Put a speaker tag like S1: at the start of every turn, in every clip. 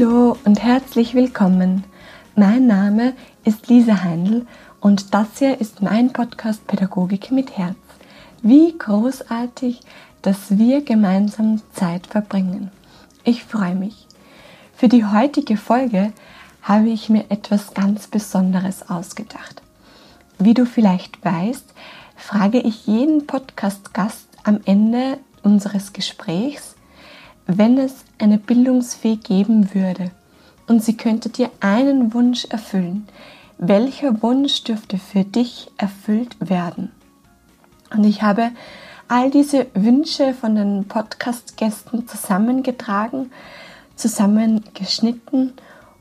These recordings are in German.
S1: Hallo und herzlich willkommen. Mein Name ist Lisa Heindl und das hier ist mein Podcast Pädagogik mit Herz. Wie großartig, dass wir gemeinsam Zeit verbringen. Ich freue mich. Für die heutige Folge habe ich mir etwas ganz Besonderes ausgedacht. Wie du vielleicht weißt, frage ich jeden Podcast-Gast am Ende unseres Gesprächs, wenn es eine Bildungsfee geben würde und sie könnte dir einen Wunsch erfüllen, welcher Wunsch dürfte für dich erfüllt werden? Und ich habe all diese Wünsche von den Podcast-Gästen zusammengetragen, zusammengeschnitten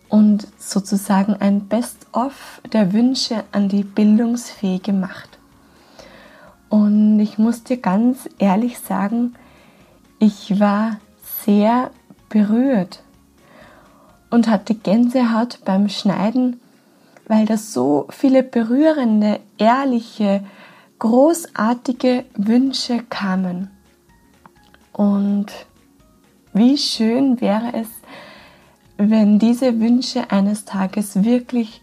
S1: und sozusagen ein Best-of der Wünsche an die Bildungsfee gemacht. Und ich muss dir ganz ehrlich sagen, ich war sehr berührt und hatte Gänsehaut beim Schneiden, weil da so viele berührende, ehrliche, großartige Wünsche kamen. Und wie schön wäre es, wenn diese Wünsche eines Tages wirklich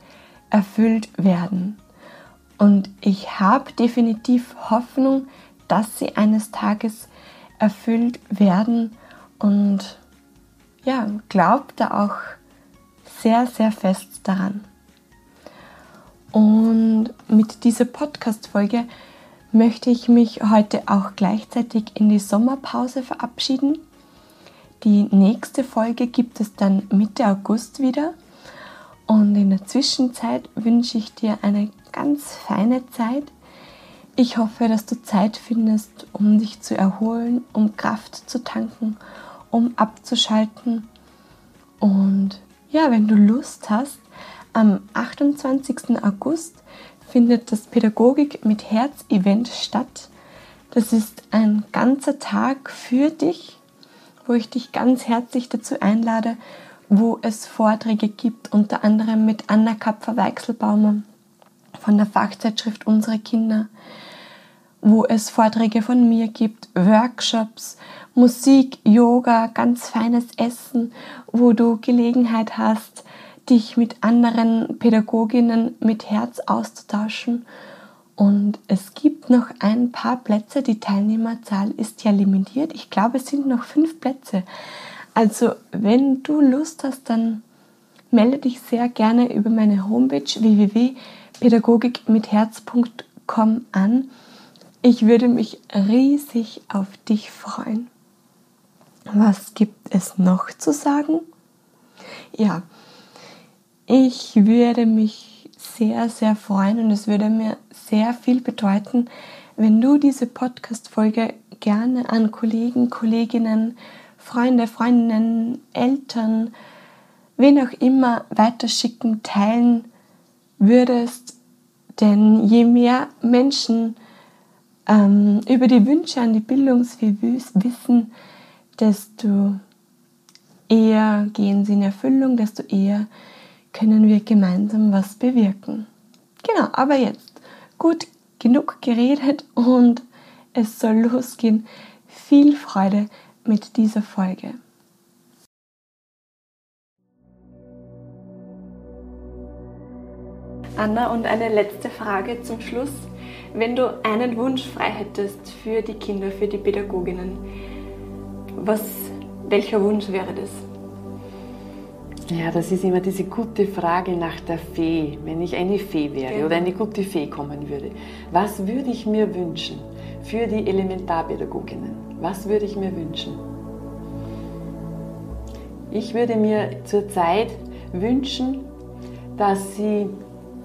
S1: erfüllt werden. Und ich habe definitiv Hoffnung, dass sie eines Tages erfüllt werden und ja, glaube da auch sehr, sehr fest daran. Und mit dieser Podcast-Folge möchte ich mich heute auch gleichzeitig in die Sommerpause verabschieden. Die nächste Folge gibt es dann Mitte August wieder. Und in der Zwischenzeit wünsche ich dir eine ganz feine Zeit. Ich hoffe, dass du Zeit findest, um dich zu erholen, um Kraft zu tanken, um abzuschalten. Und ja, wenn du Lust hast, am 28. August findet das Pädagogik mit Herz Event statt. Das ist ein ganzer Tag für dich, wo ich dich ganz herzlich dazu einlade, wo es Vorträge gibt, unter anderem mit Anna Kapfer-Weichselbaumer von der Fachzeitschrift Unsere Kinder, wo es Vorträge von mir gibt, Workshops, Musik, Yoga, ganz feines Essen, wo du Gelegenheit hast, dich mit anderen Pädagoginnen mit Herz auszutauschen. Und es gibt noch ein paar Plätze. Die Teilnehmerzahl ist ja limitiert. Ich glaube, es sind noch fünf Plätze. Also, wenn du Lust hast, dann melde dich sehr gerne über meine Homepage www.pädagogikmitherz.com an. Ich würde mich riesig auf dich freuen. Was gibt es noch zu sagen? Ja, ich würde mich sehr, sehr freuen und es würde mir sehr viel bedeuten, wenn du diese Podcast-Folge gerne an Kollegen, Kolleginnen, Freunde, Freundinnen, Eltern, wen auch immer weiterschicken, teilen würdest. Denn je mehr Menschen ähm, über die Wünsche an die Bildungsweh wissen, desto eher gehen sie in Erfüllung, desto eher können wir gemeinsam was bewirken. Genau, aber jetzt gut genug geredet und es soll losgehen. Viel Freude mit dieser Folge. Anna, und eine letzte Frage zum Schluss. Wenn du einen Wunsch frei hättest für die Kinder, für die Pädagoginnen, was, welcher Wunsch wäre das?
S2: Ja, das ist immer diese gute Frage nach der Fee. Wenn ich eine Fee wäre genau. oder eine gute Fee kommen würde, was würde ich mir wünschen für die Elementarpädagoginnen? Was würde ich mir wünschen? Ich würde mir zurzeit wünschen, dass sie,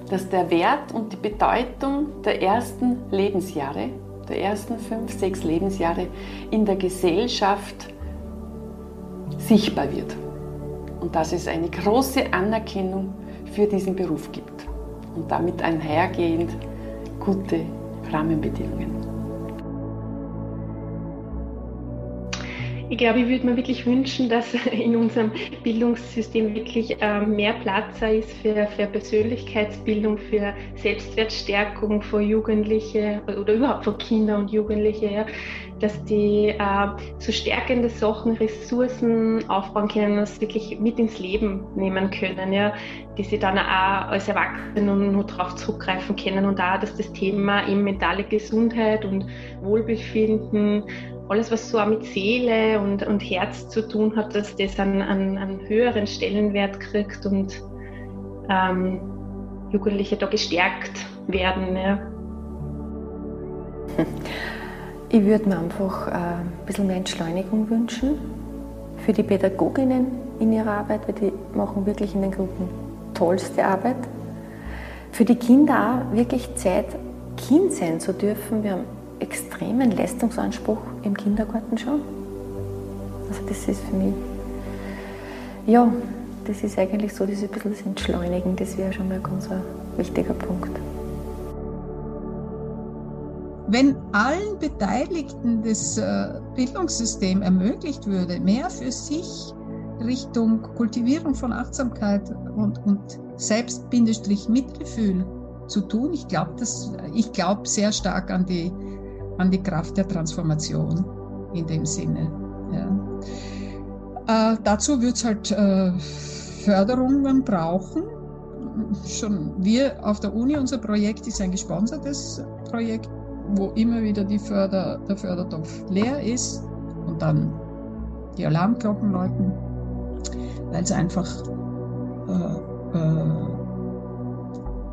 S2: dass der Wert und die Bedeutung der ersten Lebensjahre, der ersten fünf, sechs Lebensjahre in der Gesellschaft sichtbar wird und dass es eine große Anerkennung für diesen Beruf gibt und damit einhergehend gute Rahmenbedingungen.
S3: Ich glaube, ich würde mir wirklich wünschen, dass in unserem Bildungssystem wirklich äh, mehr Platz ist für, für Persönlichkeitsbildung, für Selbstwertstärkung von Jugendlichen oder überhaupt von Kindern und Jugendlichen, ja, dass die äh, so stärkende Sachen, Ressourcen aufbauen können es wirklich mit ins Leben nehmen können, ja, die sie dann auch als Erwachsene nur darauf zurückgreifen können und auch, dass das Thema eben mentale Gesundheit und Wohlbefinden alles, was so auch mit Seele und, und Herz zu tun hat, dass das einen, einen, einen höheren Stellenwert kriegt und ähm, Jugendliche da gestärkt werden. Ja.
S4: Ich würde mir einfach äh, ein bisschen mehr Entschleunigung wünschen für die Pädagoginnen in ihrer Arbeit, weil die machen wirklich in den Gruppen tollste Arbeit. Für die Kinder auch wirklich Zeit, Kind sein zu dürfen. Wir haben extremen Leistungsanspruch im Kindergarten schon. Also das ist für mich, ja, das ist eigentlich so, dieses bisschen das Entschleunigen, das wäre schon mal ein ganz wichtiger Punkt.
S5: Wenn allen Beteiligten das äh, Bildungssystem ermöglicht würde, mehr für sich Richtung Kultivierung von Achtsamkeit und, und Selbst-Mitgefühl zu tun, ich glaube ich glaube sehr stark an die an die Kraft der Transformation in dem Sinne. Ja. Äh, dazu wird es halt äh, Förderungen brauchen. Schon wir auf der Uni, unser Projekt ist ein gesponsertes Projekt, wo immer wieder die Förder, der Fördertopf leer ist und dann die Alarmglocken läuten, weil es einfach äh, äh,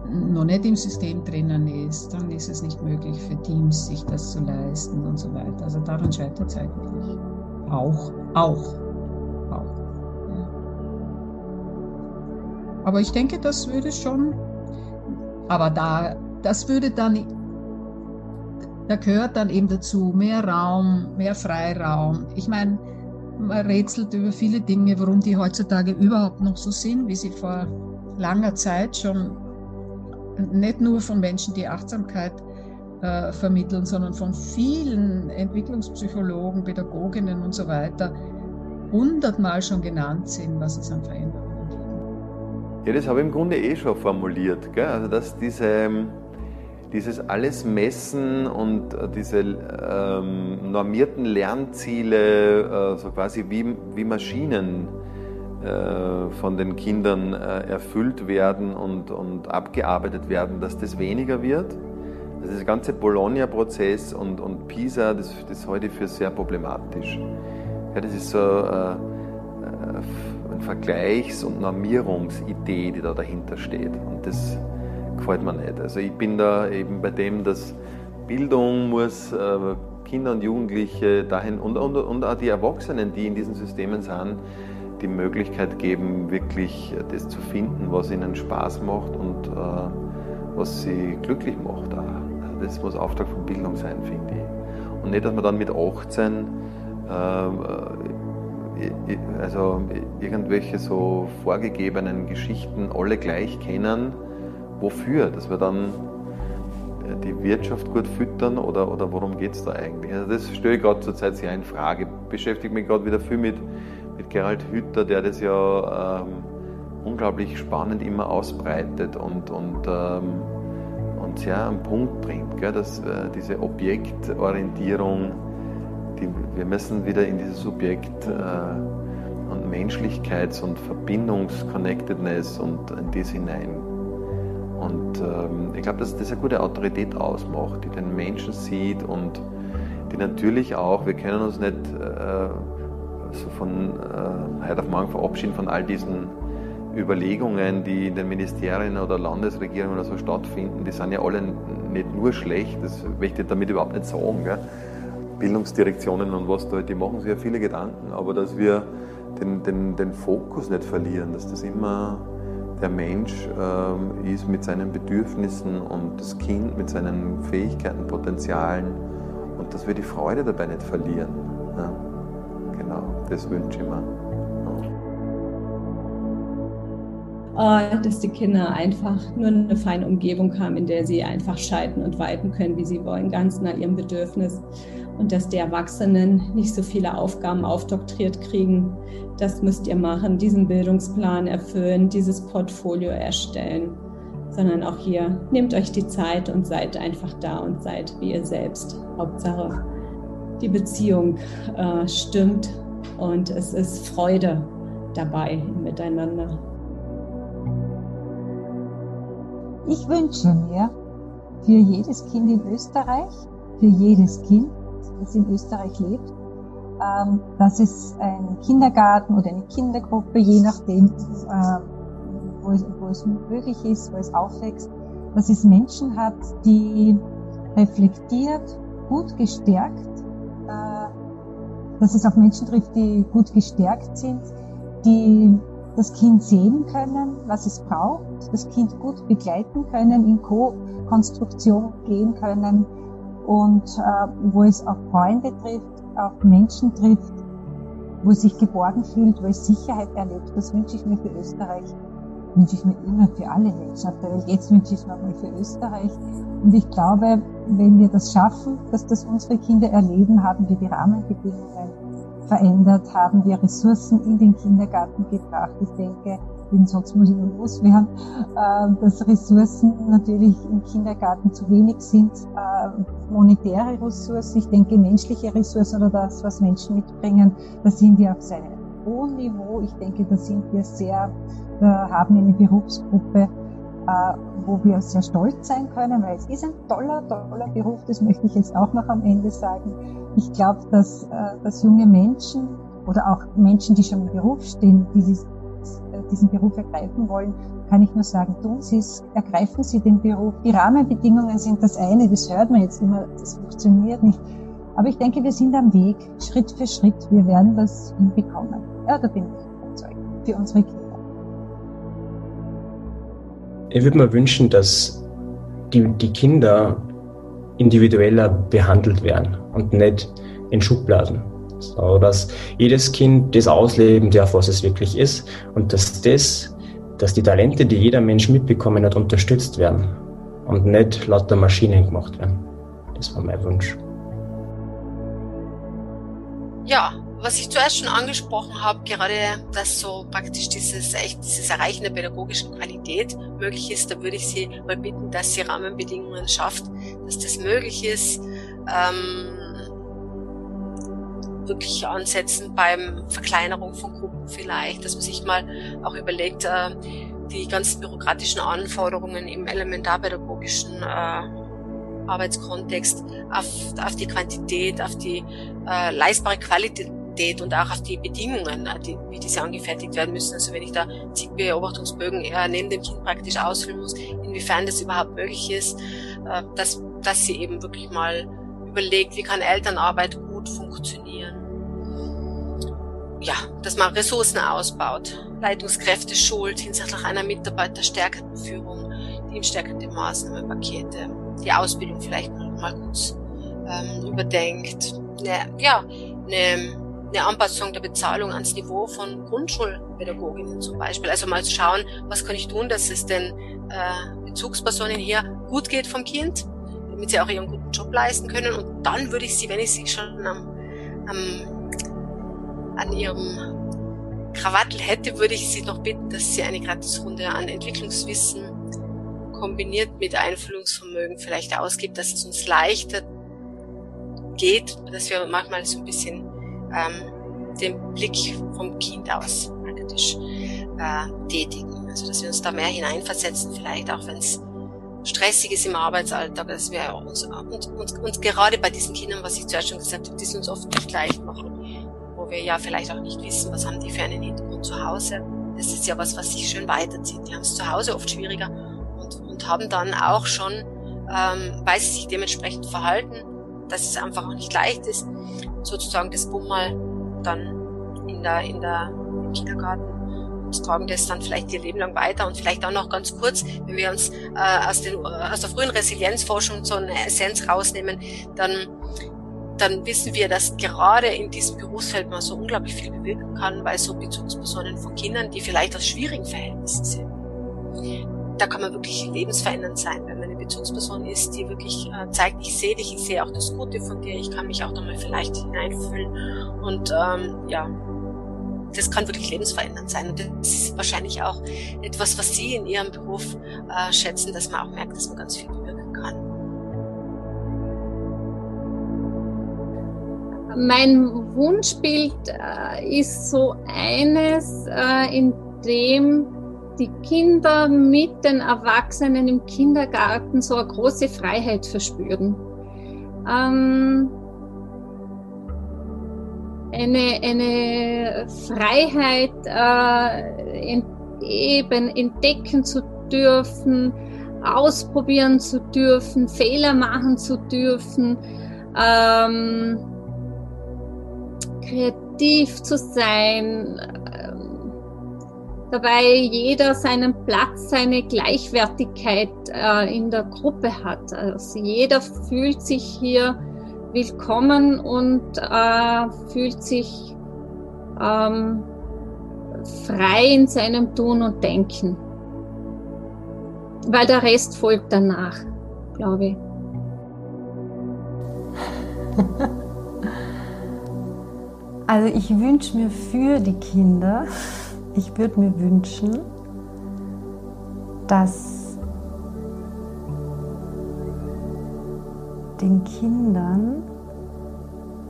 S5: noch nicht im System drinnen ist, dann ist es nicht möglich für Teams, sich das zu leisten und so weiter. Also daran scheitert es eigentlich. Auch, auch, auch. Ja. Aber ich denke, das würde schon, aber da, das würde dann, da gehört dann eben dazu mehr Raum, mehr Freiraum. Ich meine, man rätselt über viele Dinge, warum die heutzutage überhaupt noch so sind, wie sie vor langer Zeit schon nicht nur von Menschen, die Achtsamkeit äh, vermitteln, sondern von vielen Entwicklungspsychologen, Pädagoginnen und so weiter hundertmal schon genannt sind, was es an Veränderungen gibt.
S6: Ja, das habe ich im Grunde eh schon formuliert. Gell? Also, dass diese, dieses alles Messen und äh, diese ähm, normierten Lernziele, äh, so quasi wie, wie Maschinen, von den Kindern äh, erfüllt werden und, und abgearbeitet werden, dass das weniger wird. Also das ganze Bologna-Prozess und, und PISA, das, das halte ich für sehr problematisch. Ja, das ist so äh, äh, eine Vergleichs- und Normierungsidee, die da dahinter steht. Und das gefällt mir nicht. Also ich bin da eben bei dem, dass Bildung muss äh, Kinder und Jugendliche dahin und, und, und auch die Erwachsenen, die in diesen Systemen sind, die Möglichkeit geben, wirklich das zu finden, was ihnen Spaß macht und äh, was sie glücklich macht. Das muss Auftrag von Bildung sein, finde ich. Und nicht, dass man dann mit 18 äh, also irgendwelche so vorgegebenen Geschichten alle gleich kennen. Wofür? Dass wir dann äh, die Wirtschaft gut füttern oder, oder worum geht es da eigentlich? Also das stelle ich gerade zurzeit sehr in Frage. Beschäftige mich gerade wieder viel mit mit Gerald Hütter, der das ja ähm, unglaublich spannend immer ausbreitet und, und, ähm, und sehr am Punkt bringt, gell, dass äh, diese Objektorientierung, die, wir müssen wieder in dieses Subjekt äh, und Menschlichkeits- und Verbindungsconnectedness und in das hinein. Und ähm, ich glaube, dass das eine gute Autorität ausmacht, die den Menschen sieht und die natürlich auch, wir können uns nicht äh, so von äh, heute auf morgen verabschieden von all diesen Überlegungen, die in den Ministerien oder Landesregierungen oder so stattfinden, die sind ja alle nicht nur schlecht, das möchte ich damit überhaupt nicht sagen. Gell? Bildungsdirektionen und was da, die machen sich ja viele Gedanken, aber dass wir den, den, den Fokus nicht verlieren, dass das immer der Mensch ähm, ist mit seinen Bedürfnissen und das Kind mit seinen Fähigkeiten, Potenzialen und dass wir die Freude dabei nicht verlieren. Ja? Genau, das wünsche ich mir.
S7: äh, dass die Kinder einfach nur eine feine Umgebung haben, in der sie einfach schalten und walten können, wie sie wollen, ganz nach ihrem Bedürfnis. Und dass die Erwachsenen nicht so viele Aufgaben aufdoktriert kriegen. Das müsst ihr machen, diesen Bildungsplan erfüllen, dieses Portfolio erstellen. Sondern auch hier, nehmt euch die Zeit und seid einfach da und seid wie ihr selbst. Hauptsache, die Beziehung äh, stimmt und es ist Freude dabei im Miteinander.
S8: Ich wünsche mir für jedes Kind in Österreich, für jedes Kind, das in Österreich lebt, ähm, dass es einen Kindergarten oder eine Kindergruppe, je nachdem, äh, wo es, wo es möglich ist, wo es aufwächst, dass es Menschen hat, die reflektiert, gut gestärkt, dass es auf Menschen trifft, die gut gestärkt sind, die das Kind sehen können, was es braucht, das Kind gut begleiten können, in Co-Konstruktion gehen können und äh, wo es auch Freunde trifft, auch Menschen trifft, wo es sich geborgen fühlt, wo es Sicherheit erlebt. Das wünsche ich mir für Österreich, wünsche ich mir immer für alle Menschen auf der Welt. Jetzt wünsche ich es mir mal für Österreich. Und ich glaube, wenn wir das schaffen, dass das unsere Kinder erleben, haben wir die Rahmenbedingungen verändert, haben wir Ressourcen in den Kindergarten gebracht. Ich denke, denn sonst muss ich nur loswerden, äh, dass Ressourcen natürlich im Kindergarten zu wenig sind, äh, monetäre Ressourcen, ich denke menschliche Ressourcen oder das, was Menschen mitbringen, da sind wir auf seinem hohen Niveau. Ich denke, da sind wir sehr, da haben eine Berufsgruppe, äh, wo wir sehr stolz sein können, weil es ist ein toller, toller Beruf, das möchte ich jetzt auch noch am Ende sagen. Ich glaube, dass, äh, dass junge Menschen oder auch Menschen, die schon im Beruf stehen, dieses, äh, diesen Beruf ergreifen wollen, kann ich nur sagen, tun Sie es, ergreifen Sie den Beruf. Die Rahmenbedingungen sind das eine, das hört man jetzt immer, das funktioniert nicht. Aber ich denke, wir sind am Weg, Schritt für Schritt, wir werden das hinbekommen. Ja, da bin ich überzeugt, für unsere Kinder.
S9: Ich würde mir wünschen, dass die, die Kinder individueller behandelt werden und nicht in Schubladen. So, dass jedes Kind das ausleben darf, was es wirklich ist und dass das, dass die Talente, die jeder Mensch mitbekommen hat, unterstützt werden und nicht lauter Maschinen gemacht werden. Das war mein Wunsch.
S10: Ja, was ich zuerst schon angesprochen habe, gerade dass so praktisch dieses echt dieses Erreichen der pädagogischen Qualität möglich ist, da würde ich Sie mal bitten, dass Sie Rahmenbedingungen schafft, dass das möglich ist. Ähm, wirklich ansetzen beim Verkleinerung von Gruppen vielleicht, dass man sich mal auch überlegt, äh, die ganzen bürokratischen Anforderungen im elementarpädagogischen äh, Arbeitskontext auf, auf die Quantität, auf die äh, leistbare Qualität Qualität und auch auf die Bedingungen, äh, die, wie diese angefertigt werden müssen. Also wenn ich da zig Beobachtungsbögen äh, neben dem Kind praktisch ausfüllen muss, inwiefern das überhaupt möglich ist, äh, dass, dass sie eben wirklich mal überlegt, wie kann Elternarbeit gut funktionieren. Ja, dass man Ressourcen ausbaut, Leitungskräfte schult hinsichtlich einer mitarbeiterstärkenden Führung, teamstärkende Maßnahmenpakete, die Ausbildung vielleicht mal kurz ähm, überdenkt. Ne, ja, eine eine Anpassung der Bezahlung ans Niveau von Grundschulpädagoginnen zum Beispiel. Also mal zu schauen, was kann ich tun, dass es den äh, Bezugspersonen hier gut geht vom Kind, damit sie auch ihren guten Job leisten können. Und dann würde ich sie, wenn ich sie schon am, am, an ihrem Krawattel hätte, würde ich sie noch bitten, dass sie eine Gratisrunde an Entwicklungswissen kombiniert mit Einfühlungsvermögen vielleicht ausgibt, dass es uns leichter geht, dass wir manchmal so ein bisschen ähm, den Blick vom Kind aus praktisch äh, tätigen. Also dass wir uns da mehr hineinversetzen, vielleicht auch wenn es stressig ist im Arbeitsalltag, dass wir uns, uns, uns, uns gerade bei diesen Kindern, was ich zuerst schon gesagt habe, die es uns oft nicht leicht machen, wo wir ja vielleicht auch nicht wissen, was haben die für einen Hintergrund zu Hause. Das ist ja was, was sich schön weiterzieht. Die haben es zu Hause oft schwieriger und, und haben dann auch schon, ähm, weil sie sich dementsprechend verhalten, dass es einfach auch nicht leicht ist, sozusagen das Bummel dann in der, in der, im Kindergarten und tragen das dann vielleicht ihr Leben lang weiter und vielleicht auch noch ganz kurz, wenn wir uns äh, aus, den, aus der frühen Resilienzforschung so eine Essenz rausnehmen, dann dann wissen wir, dass gerade in diesem Berufsfeld man so unglaublich viel bewirken kann, weil so Bezugspersonen von Kindern, die vielleicht aus schwierigen Verhältnissen sind, da kann man wirklich lebensverändernd sein, wenn man eine Bezugsperson ist, die wirklich äh, zeigt, ich sehe dich, ich sehe auch das Gute von dir, ich kann mich auch nochmal vielleicht hineinfühlen und ähm, ja, das kann wirklich lebensverändernd sein. Und das ist wahrscheinlich auch etwas, was Sie in Ihrem Beruf äh, schätzen, dass man auch merkt, dass man ganz viel bewirken kann.
S11: Mein Wunschbild äh, ist so eines, äh, in dem die Kinder mit den Erwachsenen im Kindergarten so eine große Freiheit verspüren. Ähm, eine, eine Freiheit, äh, eben entdecken zu dürfen, ausprobieren zu dürfen, Fehler machen zu dürfen, ähm, kreativ zu sein, dabei jeder seinen Platz, seine Gleichwertigkeit äh, in der Gruppe hat. Also jeder fühlt sich hier willkommen und äh, fühlt sich ähm, frei in seinem Tun und Denken. Weil der Rest folgt danach, glaube ich.
S4: Also ich wünsche mir für die Kinder, ich würde mir wünschen, dass den Kindern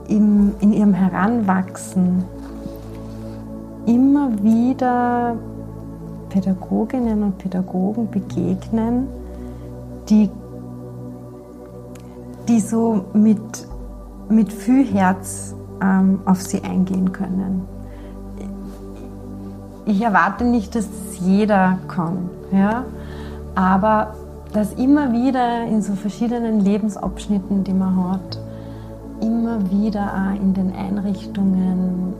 S4: im, in ihrem Heranwachsen immer wieder Pädagoginnen und Pädagogen begegnen, die, die so mit, mit viel Herz ähm, auf sie eingehen können. Ich erwarte nicht, dass das jeder kann, ja? aber dass immer wieder in so verschiedenen Lebensabschnitten, die man hat, immer wieder auch in den Einrichtungen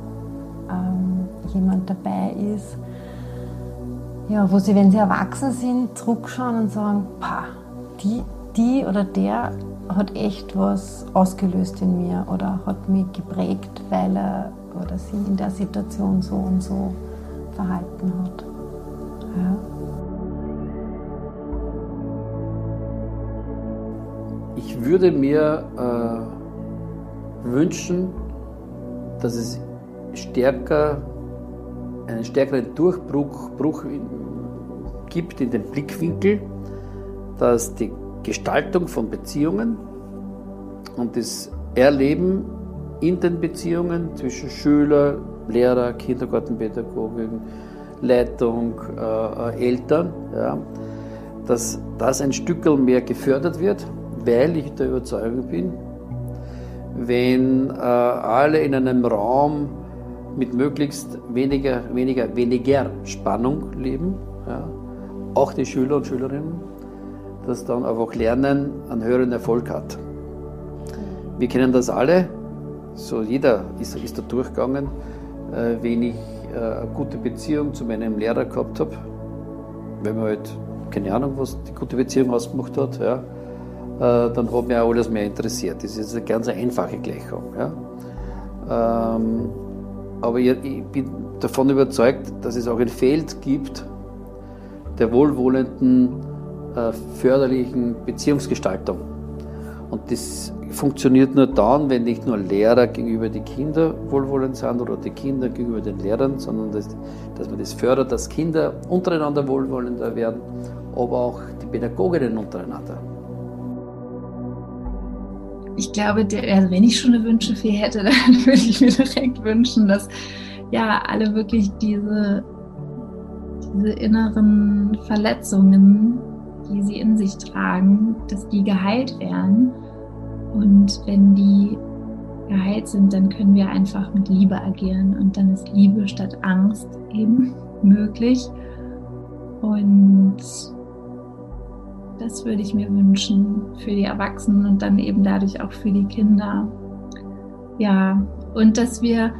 S4: ähm, jemand dabei ist, ja, wo sie, wenn sie erwachsen sind, zurückschauen und sagen, Pah, die, die oder der hat echt was ausgelöst in mir oder hat mich geprägt, weil er oder sie in der Situation so und so verhalten hat. Ja.
S12: Ich würde mir äh, wünschen, dass es stärker, einen stärkeren Durchbruch Bruch gibt in den Blickwinkel, dass die Gestaltung von Beziehungen und das Erleben in den Beziehungen zwischen Schüler, Lehrer, Kindergartenpädagogin, Leitung, äh, Eltern, ja, dass das ein Stück mehr gefördert wird weil ich der Überzeugung bin, wenn äh, alle in einem Raum mit möglichst weniger, weniger, weniger Spannung leben, ja, auch die Schüler und Schülerinnen, dass dann einfach Lernen einen höheren Erfolg hat. Wir kennen das alle, so jeder ist, ist da durchgegangen, wenn ich äh, eine gute Beziehung zu meinem Lehrer gehabt habe, wenn man halt, keine Ahnung, was die gute Beziehung ausgemacht hat, ja, äh, dann hat mich auch alles mehr interessiert. Das ist eine ganz einfache Gleichung. Ja. Ähm, aber ich, bin davon überzeugt, dass es auch ein Feld gibt der wohlwollenden, äh, förderlichen Beziehungsgestaltung. Und das funktioniert nur dann, wenn nicht nur Lehrer gegenüber die Kinder wohlwollend sind oder die Kinder gegenüber den Lehrern, sondern dass, dass man das fördert, dass Kinder untereinander wohlwollender werden, aber auch die Pädagoginnen untereinander
S13: ich glaube, der, also wenn ich schon eine Wünsche für hätte, dann würde ich mir direkt wünschen, dass ja alle wirklich diese, diese inneren Verletzungen, die sie in sich tragen, dass die geheilt werden. Und wenn die geheilt sind, dann können wir einfach mit Liebe agieren und dann ist Liebe statt Angst eben möglich. Und das würde ich mir wünschen für die Erwachsenen und dann eben dadurch auch für die Kinder. Ja, und dass wir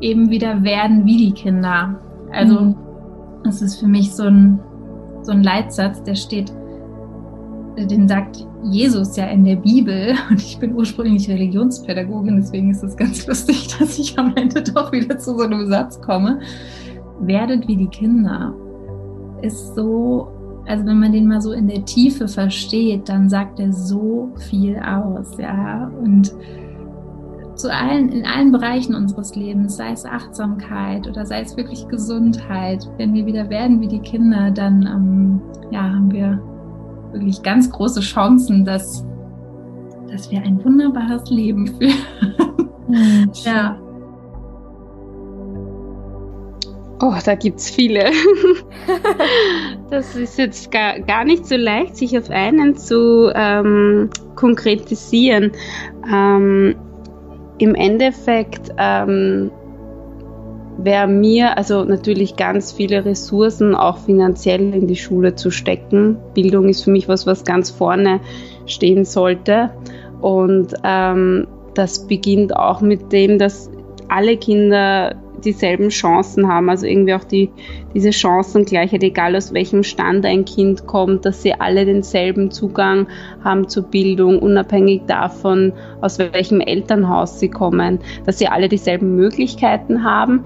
S13: eben wieder werden wie die Kinder. Also, mhm. das ist für mich so ein, so ein Leitsatz, der steht, den sagt Jesus ja in der Bibel. Und ich bin ursprünglich Religionspädagogin, deswegen ist es ganz lustig, dass ich am Ende doch wieder zu so einem Satz komme. Werdet wie die Kinder. ist so, also wenn man den mal so in der Tiefe versteht, dann sagt er so viel aus, ja. Und zu allen, in allen Bereichen unseres Lebens, sei es Achtsamkeit oder sei es wirklich Gesundheit, wenn wir wieder werden wie die Kinder, dann ähm, ja, haben wir wirklich ganz große Chancen, dass, dass wir ein wunderbares Leben führen. Mhm. ja.
S14: Oh, da gibt es viele. das ist jetzt gar, gar nicht so leicht, sich auf einen zu ähm, konkretisieren. Ähm, Im Endeffekt ähm, wäre mir also natürlich ganz viele Ressourcen auch finanziell in die Schule zu stecken. Bildung ist für mich was, was ganz vorne stehen sollte. Und ähm, das beginnt auch mit dem, dass alle Kinder dieselben Chancen haben, also irgendwie auch die, diese Chancengleichheit, egal aus welchem Stand ein Kind kommt, dass sie alle denselben Zugang haben zur Bildung, unabhängig davon, aus welchem Elternhaus sie kommen, dass sie alle dieselben Möglichkeiten haben.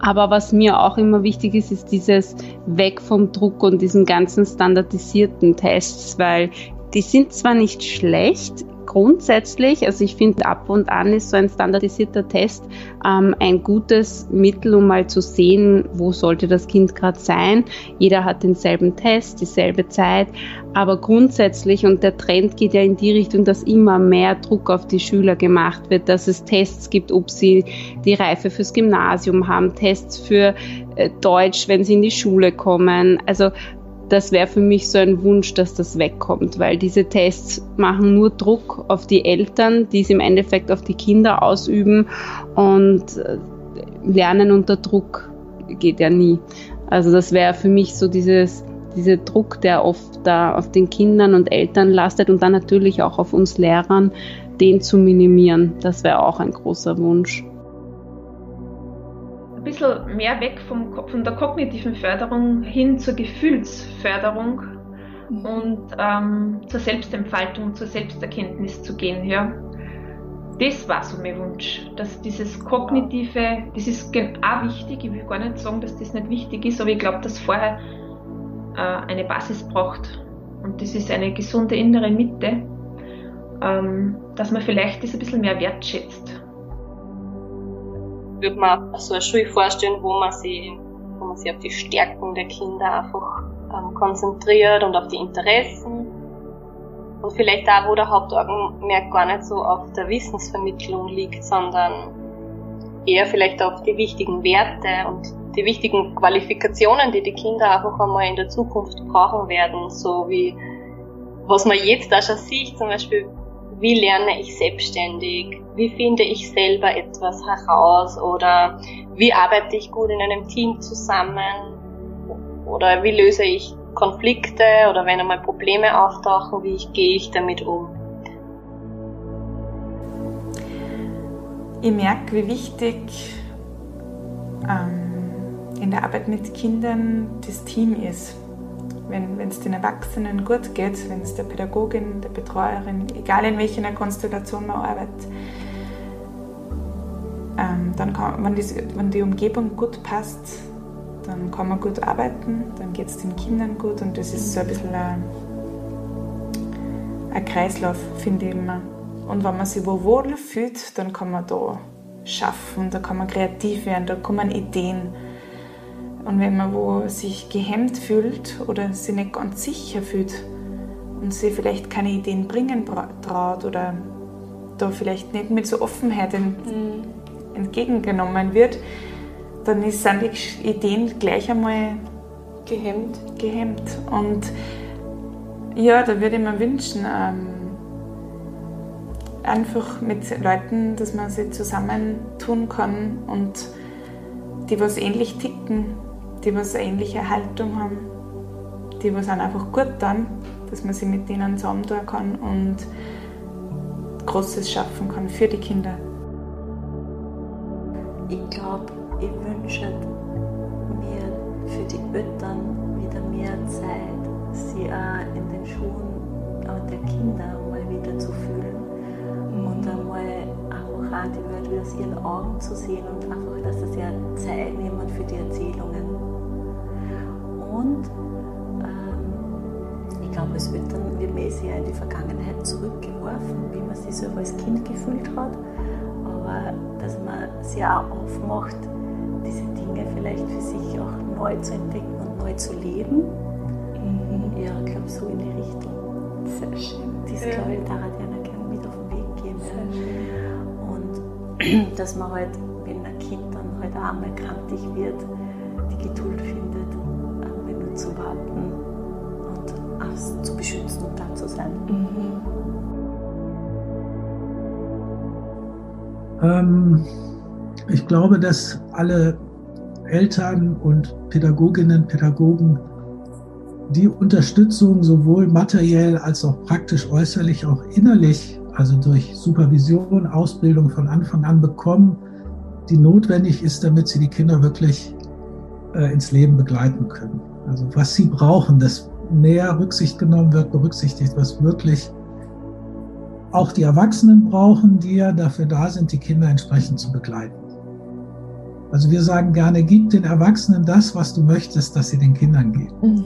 S14: Aber was mir auch immer wichtig ist, ist dieses Weg vom Druck und diesen ganzen standardisierten Tests, weil die sind zwar nicht schlecht, grundsätzlich, also ich finde, ab und an ist so ein standardisierter Test ähm, ein gutes Mittel, um mal zu sehen, wo sollte das Kind gerade sein. Jeder hat denselben Test, dieselbe Zeit, aber grundsätzlich, und der Trend geht ja in die Richtung, dass immer mehr Druck auf die Schüler gemacht wird, dass es Tests gibt, ob sie die Reife fürs Gymnasium haben, Tests für äh, Deutsch, wenn sie in die Schule kommen. Also das wäre für mich so ein Wunsch, dass das wegkommt, weil diese Tests machen nur Druck auf die Eltern, die es im Endeffekt auf die Kinder ausüben und äh, Lernen unter Druck geht ja nie. Also das wäre für mich so dieses, dieser Druck, der oft da auf den Kindern und Eltern lastet und dann natürlich auch auf uns Lehrern, den zu minimieren. Das wäre auch ein großer Wunsch
S3: ein bisschen mehr weg vom, von der kognitiven Förderung hin zur Gefühlsförderung mhm. und ähm, zur Selbstentfaltung, zur Selbsterkenntnis zu gehen. Ja. Das war so mein Wunsch, dass dieses kognitive, das ist auch wichtig, ich will gar nicht sagen, dass das nicht wichtig ist, aber ich glaube, dass vorher äh, eine Basis braucht und das ist eine gesunde innere Mitte, ähm, dass man vielleicht das ein bisschen mehr wertschätzt
S15: würde man so eine Schule vorstellen, wo man sich, wo man sich auf die Stärken der Kinder einfach ähm, konzentriert und auf die Interessen. Und vielleicht da, wo der Hauptaugenmerk gar nicht so auf der Wissensvermittlung liegt, sondern eher vielleicht auf die wichtigen Werte und die wichtigen Qualifikationen, die die Kinder einfach einmal in der Zukunft brauchen werden, so wie was man jetzt da schon sieht, zum Beispiel wie lerne ich selbstständig, wie finde ich selber etwas heraus? Oder wie arbeite ich gut in einem Team zusammen? Oder wie löse ich Konflikte? Oder wenn einmal Probleme auftauchen, wie gehe ich damit um.
S16: Ich merke, wie wichtig ähm, in der Arbeit mit Kindern das Team ist. Wenn es den Erwachsenen gut geht, wenn es der Pädagogin, der Betreuerin, egal in welcher Konstellation man arbeitet, dann kann, wenn, die, wenn die Umgebung gut passt, dann kann man gut arbeiten, dann geht es den Kindern gut und das ist so ein bisschen ein, ein Kreislauf, finde ich immer. Und wenn man sich wo wohl fühlt, dann kann man da schaffen, da kann man kreativ werden, da kommen Ideen und wenn man wo sich gehemmt fühlt oder sich nicht ganz sicher fühlt und sie vielleicht keine Ideen bringen traut oder da vielleicht nicht mit so Offenheit mhm. Entgegengenommen wird, dann sind die Ideen gleich einmal gehemmt. gehemmt. Und ja, da würde ich mir wünschen, ähm, einfach mit Leuten, dass man sich zusammentun kann und die was ähnlich ticken die was eine ähnliche Haltung haben, die was dann einfach gut dann, dass man sich mit denen zusammentun kann und Großes schaffen kann für die Kinder.
S17: Ich glaube, ich wünsche mir für die Eltern wieder mehr Zeit, sie auch in den Schuhen der Kinder mal wieder zu fühlen und einmal auch die Welt aus ihren Augen zu sehen und einfach, dass sie sich Zeit nehmen für die Erzählungen und glaube, als Eltern wird man eh sehr in die Vergangenheit zurückgeworfen, wie man sich selber als Kind gefühlt hat. Aber dass man sich auch aufmacht, diese Dinge vielleicht für sich auch neu zu entdecken und neu zu leben. Mhm. Ja, ich glaube, so in die Richtung. Sehr schön. Das, ja. glaube ich, da hat ja gerne mit auf den Weg geben. Und dass man halt, wenn ein Kind dann halt auch einmal kantig wird, die Geduld findet, einmal nur zu warten und zu beschützen und da zu sein. Mhm.
S18: Ähm, ich glaube, dass alle Eltern und Pädagoginnen, Pädagogen die Unterstützung sowohl materiell als auch praktisch äußerlich, auch innerlich, also durch Supervision, Ausbildung von Anfang an bekommen, die notwendig ist, damit sie die Kinder wirklich äh, ins Leben begleiten können. Also was sie brauchen, dass mehr Rücksicht genommen wird, berücksichtigt, was wirklich auch die Erwachsenen brauchen, die ja dafür da sind, die Kinder entsprechend zu begleiten. Also wir sagen gerne, gib den Erwachsenen das, was du möchtest, dass sie den Kindern geben. Mhm.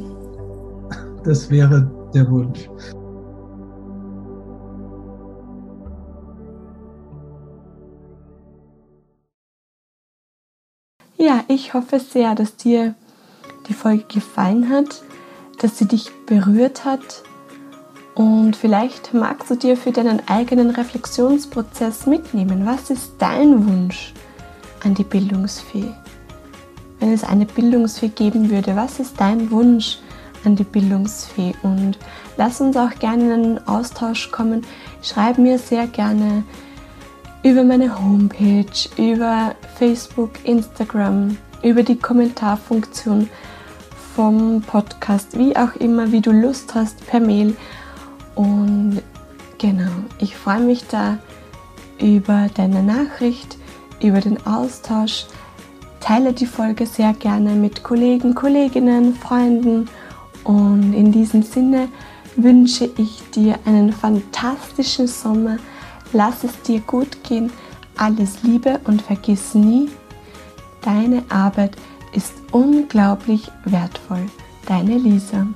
S18: Das wäre der Wunsch.
S1: Ja, ich hoffe sehr, dass dir die Folge gefallen hat, dass sie dich berührt hat und vielleicht magst du dir für deinen eigenen Reflexionsprozess mitnehmen. Was ist dein Wunsch an die Bildungsfee? Wenn es eine Bildungsfee geben würde, was ist dein Wunsch an die Bildungsfee und lass uns auch gerne in einen Austausch kommen. Schreib mir sehr gerne über meine Homepage, über Facebook, Instagram, über die Kommentarfunktion vom Podcast, wie auch immer, wie du Lust hast, per Mail. Und genau, ich freue mich da über deine Nachricht, über den Austausch. Teile die Folge sehr gerne mit Kollegen, Kolleginnen, Freunden und in diesem Sinne wünsche ich dir einen fantastischen Sommer. Lass es dir gut gehen. Alles Liebe und vergiss nie, deine Arbeit ist unglaublich wertvoll. Deine Lisa.